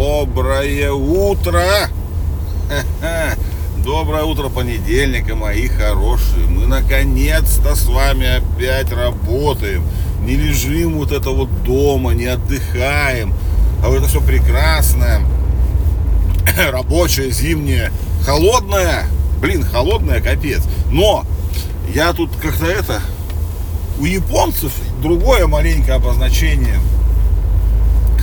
Доброе утро! Доброе утро понедельника, мои хорошие. Мы наконец-то с вами опять работаем. Не лежим вот это вот дома, не отдыхаем. А вот это все прекрасное, рабочее, зимнее, холодное. Блин, холодное, капец. Но я тут как-то это... У японцев другое маленькое обозначение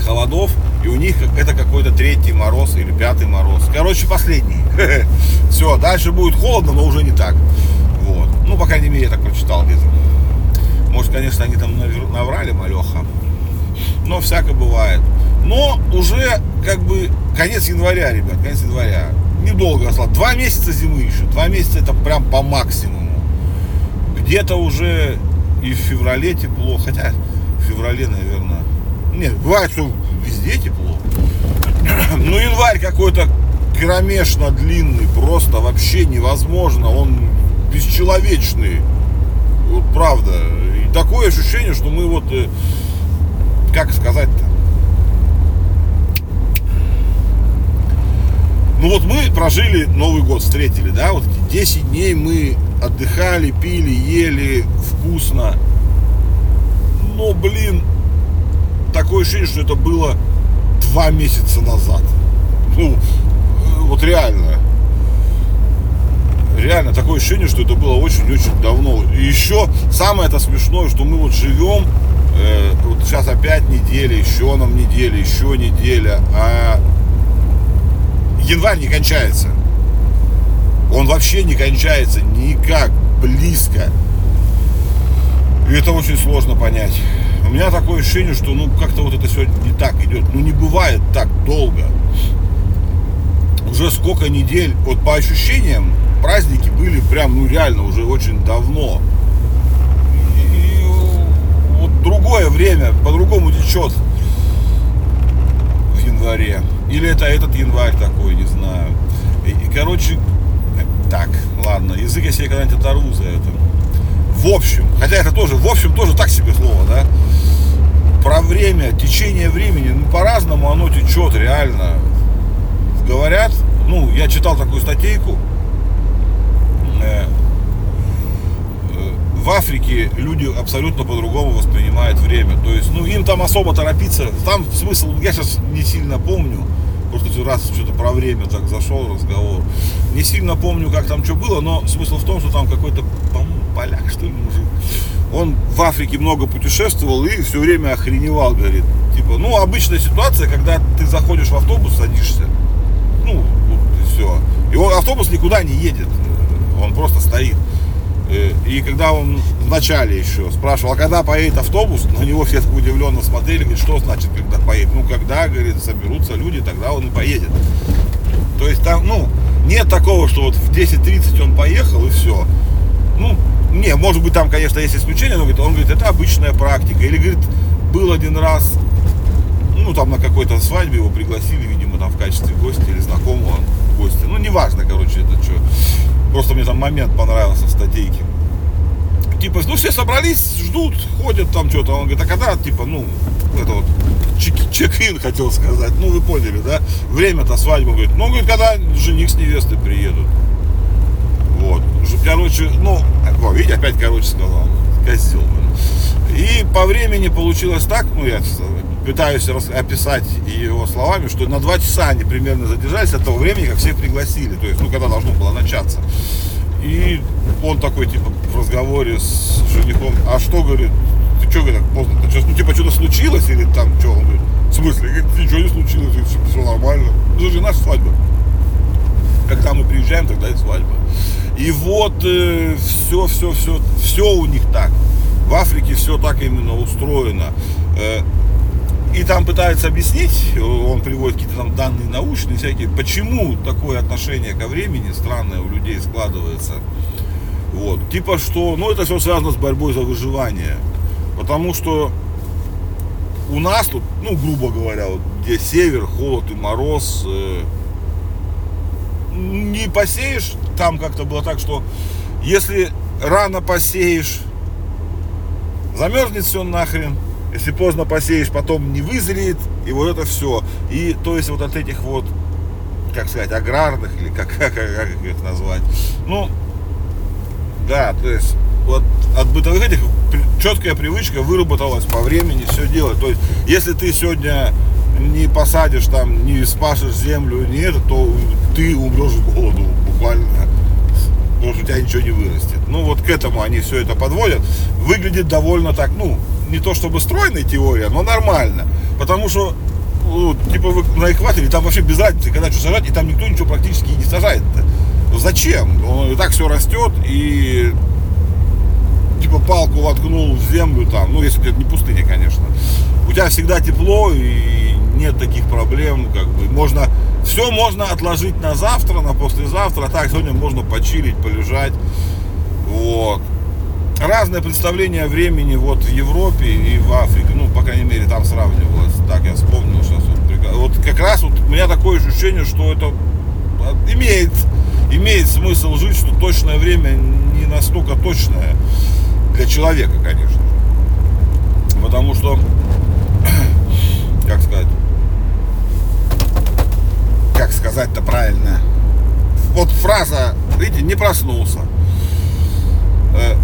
холодов и у них это какой-то третий мороз или пятый мороз. Короче, последний. Все, дальше будет холодно, но уже не так. Вот. Ну, по крайней мере, я так прочитал где-то. Может, конечно, они там наврали малеха. Но всяко бывает. Но уже как бы конец января, ребят, конец января. Недолго осталось. Два месяца зимы еще. Два месяца это прям по максимуму. Где-то уже и в феврале тепло. Хотя в феврале, наверное. Нет, бывает, что везде тепло. Ну, январь какой-то кромешно длинный, просто вообще невозможно. Он бесчеловечный. Вот правда. И такое ощущение, что мы вот, э, как сказать-то, Ну вот мы прожили Новый год, встретили, да, вот 10 дней мы отдыхали, пили, ели, вкусно. Но, блин, такое ощущение, что это было два месяца назад. Ну, вот реально. Реально такое ощущение, что это было очень-очень давно. И еще самое это смешное, что мы вот живем, э, вот сейчас опять неделя, еще нам неделя, еще неделя, а январь не кончается. Он вообще не кончается никак близко. И это очень сложно понять. У меня такое ощущение, что ну как-то вот это все не так идет. Ну не бывает так долго. Уже сколько недель, вот по ощущениям, праздники были прям, ну реально, уже очень давно. И вот другое время, по-другому течет в январе. Или это этот январь такой, не знаю. И, и короче, так, ладно, язык я себе когда-нибудь оторву за это. В общем, хотя это тоже, в общем, тоже так себе слово, да? Про время, течение времени, ну, по-разному оно течет, реально. Говорят, ну, я читал такую статейку, э, э, в Африке люди абсолютно по-другому воспринимают время. То есть, ну, им там особо торопиться. Там смысл, я сейчас не сильно помню. Просто раз что-то про время так зашел разговор. Не сильно помню, как там что было, но смысл в том, что там какой-то, по-моему, поляк, что ли, мужик. Он в Африке много путешествовал и все время охреневал, говорит. Типа, ну, обычная ситуация, когда ты заходишь в автобус, садишься. Ну, вот и все. И он, автобус никуда не едет. Он просто стоит. Э, и когда он вначале еще спрашивал, а когда поедет автобус, на него все так удивленно смотрели, говорит, что значит, когда поедет? Ну, когда, говорит, соберутся люди, тогда он и поедет. То есть там, ну, нет такого, что вот в 10.30 он поехал и все. Ну, не, может быть, там, конечно, есть исключения, но он говорит, это обычная практика. Или, говорит, был один раз, ну, там на какой-то свадьбе его пригласили, видимо, там в качестве гостя или знакомого гостя. Ну, неважно, короче, это что. Просто мне там момент понравился в статейке. Типа, ну, все собрались, ждут, ходят там что-то. Он говорит, а когда, типа, ну, это вот, чек-ин хотел сказать. Ну, вы поняли, да? Время-то свадьба, говорит. Ну, говорит, когда жених с невестой приедут. Вот. Короче, ну, о, видите, опять короче сказал. Козел. И по времени получилось так, ну, я пытаюсь описать его словами, что на два часа они примерно задержались от того времени, как всех пригласили. То есть, ну, когда должно было начаться. И он такой, типа, в разговоре с женихом, а что, говорит, ты что, говорит, поздно, ты ну, типа, что-то случилось, или там, что, он говорит, в смысле, говорит, ничего не случилось, все, все нормально. Ну, это же наша свадьба. Когда мы приезжаем, тогда и свадьба. И вот э, все, все, все, все у них так. В Африке все так именно устроено. Э, и там пытаются объяснить, он приводит какие-то там данные научные всякие, почему такое отношение ко времени странное у людей складывается. Вот. Типа что, ну это все связано с борьбой за выживание. Потому что у нас тут, ну, грубо говоря, вот, где север, холод и мороз, э, не посеешь, там как-то было так, что если рано посеешь, замерзнет все нахрен, Если поздно посеешь, потом не вызреет, и вот это все. И то есть вот от этих вот, как сказать, аграрных, или как, как, как их назвать, ну, да, то есть вот от бытовых этих четкая привычка выработалась по времени все делать. То есть, если ты сегодня не посадишь там, не спашешь землю, не это, то ты умрешь с голоду буквально. Потому что у тебя ничего не вырастет. Ну вот к этому они все это подводят. Выглядит довольно так, ну, не то чтобы стройная теория, но нормально. Потому что ну, типа вы на экваторе, там вообще без разницы, когда что сажать, и там никто ничего практически не сажает. -то. Ну зачем? Ну, и так все растет, и типа палку воткнул в землю там, ну если это не пустыня, конечно. У тебя всегда тепло и нет таких проблем, как бы можно, все можно отложить на завтра, на послезавтра, а так сегодня можно почилить, полежать, вот. Разное представление времени вот в Европе и в Африке, ну, по крайней мере, там сравнивалось, так я вспомнил сейчас. Вот, вот как раз вот у меня такое ощущение, что это имеет, имеет смысл жить, что точное время не настолько точное для человека, конечно. Потому что, как сказать, как сказать-то правильно, вот фраза, видите, не проснулся. Э,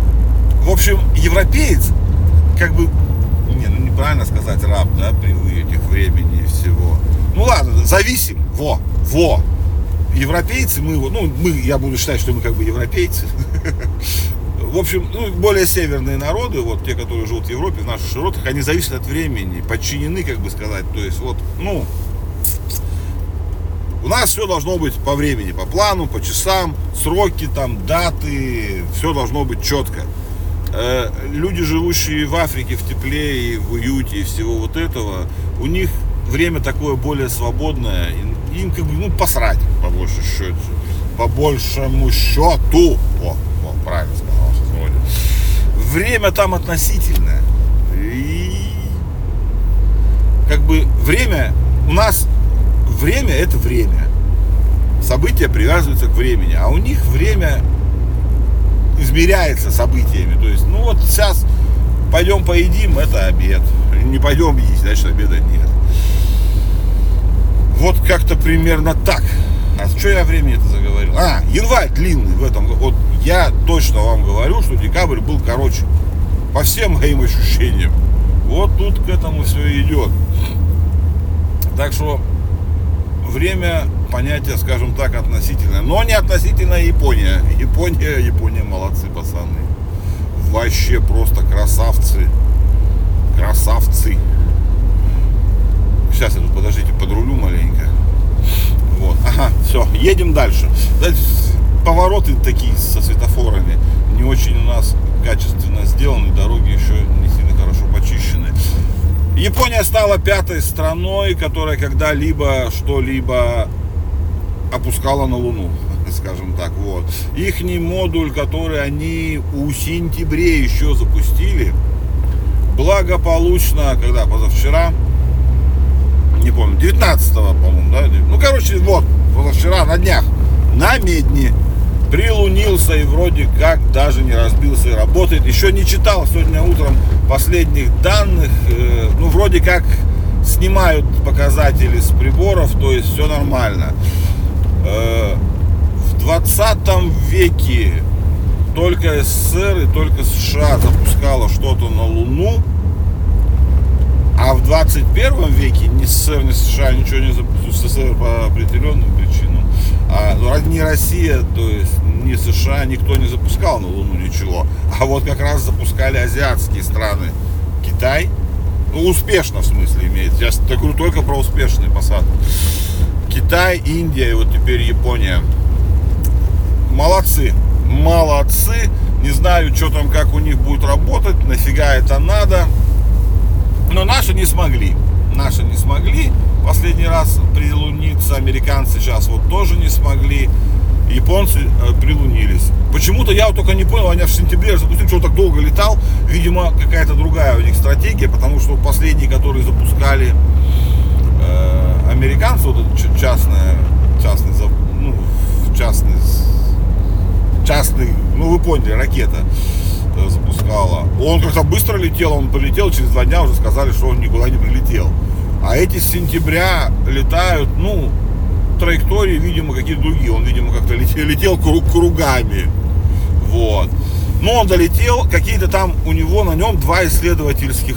в общем, европеец, как бы, не, ну неправильно сказать раб, да, при этих времени и всего. Ну ладно, зависим, во, во, европейцы, мы, ну, мы, я буду считать, что мы как бы европейцы. В общем, ну, более северные народы, вот те, которые живут в Европе, в наших широтах, они зависят от времени, подчинены, как бы сказать. То есть, вот, ну, у нас все должно быть по времени, по плану, по часам, сроки, там, даты, все должно быть четко. Э, люди, живущие в Африке в тепле и в уюте и всего вот этого, у них время такое более свободное, им как бы, ну, посрать, по большему счету. По большему счету. О, о правильно сказал. Время там относительное. И как бы время, у нас время это время. События привязываются к времени, а у них время измеряется событиями. То есть, ну вот сейчас пойдем поедим, это обед. Не пойдем есть, значит обеда нет. Вот как-то примерно так. А что я времени это заговорил? А, январь длинный в этом. Вот я точно вам говорю, что декабрь был короче. По всем моим ощущениям. Вот тут к этому все идет. Так что время понятие, скажем так, относительное. Но не относительно Япония. Япония, Япония молодцы, пацаны. Вообще просто красавцы. Красавцы. Сейчас я тут, подождите, подрулю маленько. Вот, ага, все, едем дальше. Повороты такие со светофорами не очень у нас качественно сделаны, дороги еще не сильно хорошо почищены. Япония стала пятой страной, которая когда-либо что-либо опускала на Луну, скажем так, вот. Ихний модуль, который они у сентябре еще запустили, благополучно, когда позавчера, не помню, 19 по-моему, да? Ну, короче, вот, вчера на днях, на Медне прилунился и вроде как даже не разбился и работает. Еще не читал сегодня утром последних данных, э, ну, вроде как снимают показатели с приборов, то есть все нормально. Э, в 20 веке только СССР и только США запускало что-то на Луну, а в 21 веке ни СССР, ни США ничего не запустили, СССР по определенным причинам, а ну, не Россия, то есть ни США, никто не запускал на Луну ничего. А вот как раз запускали азиатские страны. Китай, ну успешно в смысле имеет. Я говорю только про успешные посадки. Китай, Индия и вот теперь Япония. Молодцы, молодцы. Не знаю, что там, как у них будет работать, нафига это надо. Но наши не смогли. Наши не смогли последний раз прилуниться. Американцы сейчас вот тоже не смогли. Японцы э, прилунились. Почему-то я вот только не понял, они в сентябре запустили, что так долго летал. Видимо, какая-то другая у них стратегия, потому что последние, которые запускали э, американцы, вот это частная, частный, ну, частный, частный, ну вы поняли, ракета запускала. Он как-то быстро летел, он полетел, через два дня уже сказали, что он никуда не прилетел. А эти с сентября летают, ну, траектории, видимо, какие-то другие. Он, видимо, как-то летел, летел кругами. Вот. Но он долетел, какие-то там у него на нем два исследовательских,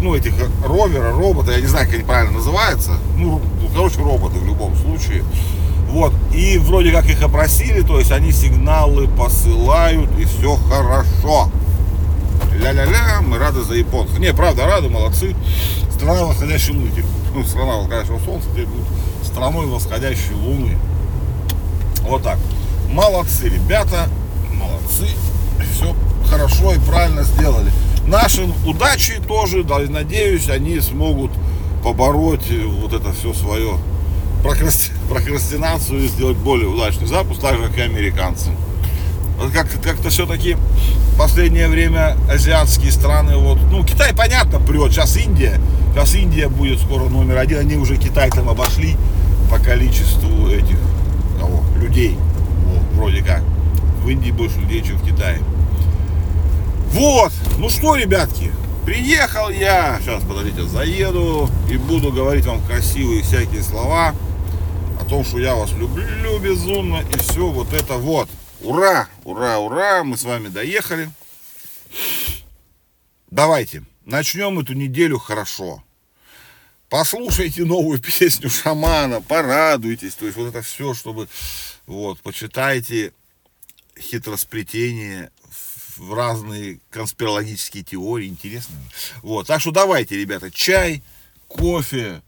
ну, этих ровера, робота, я не знаю, как они правильно называются. Ну, короче, роботы в любом случае. Вот, и вроде как их опросили, то есть они сигналы посылают, и все хорошо. Ля-ля-ля, мы рады за японцев. Не, правда, рады, молодцы. Страна восходящей луны. Ну, страна восходящего солнца теперь будет страной восходящей луны. Вот так. Молодцы, ребята, молодцы. Все хорошо и правильно сделали. Наши удачи тоже, да, надеюсь, они смогут побороть вот это все свое прокрасти... прокрастинацию и сделать более удачный запуск, так же, как и американцы. Как, как-то все-таки в последнее время азиатские страны, вот, ну, Китай, понятно, прет, сейчас Индия, сейчас Индия будет скоро номер один, они уже Китай там обошли по количеству этих, кого, людей, вот, вроде как. В Индии больше людей, чем в Китае. Вот, ну что, ребятки, приехал я, сейчас, подождите, заеду и буду говорить вам красивые всякие слова о том, что я вас люблю безумно и все вот это вот. Ура, ура, ура, мы с вами доехали. Давайте, начнем эту неделю хорошо. Послушайте новую песню шамана, порадуйтесь, то есть вот это все, чтобы, вот, почитайте хитросплетение в разные конспирологические теории, интересные. Вот, так что давайте, ребята, чай, кофе,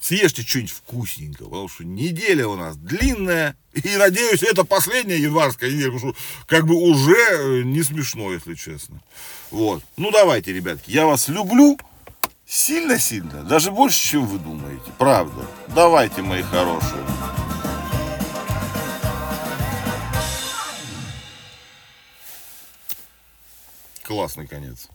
съешьте что-нибудь вкусненького, потому что неделя у нас длинная, и надеюсь, это последняя январская неделя, потому что как бы уже э, не смешно, если честно. Вот, ну давайте, ребятки, я вас люблю сильно-сильно, даже больше, чем вы думаете, правда. Давайте, мои хорошие. Классный конец.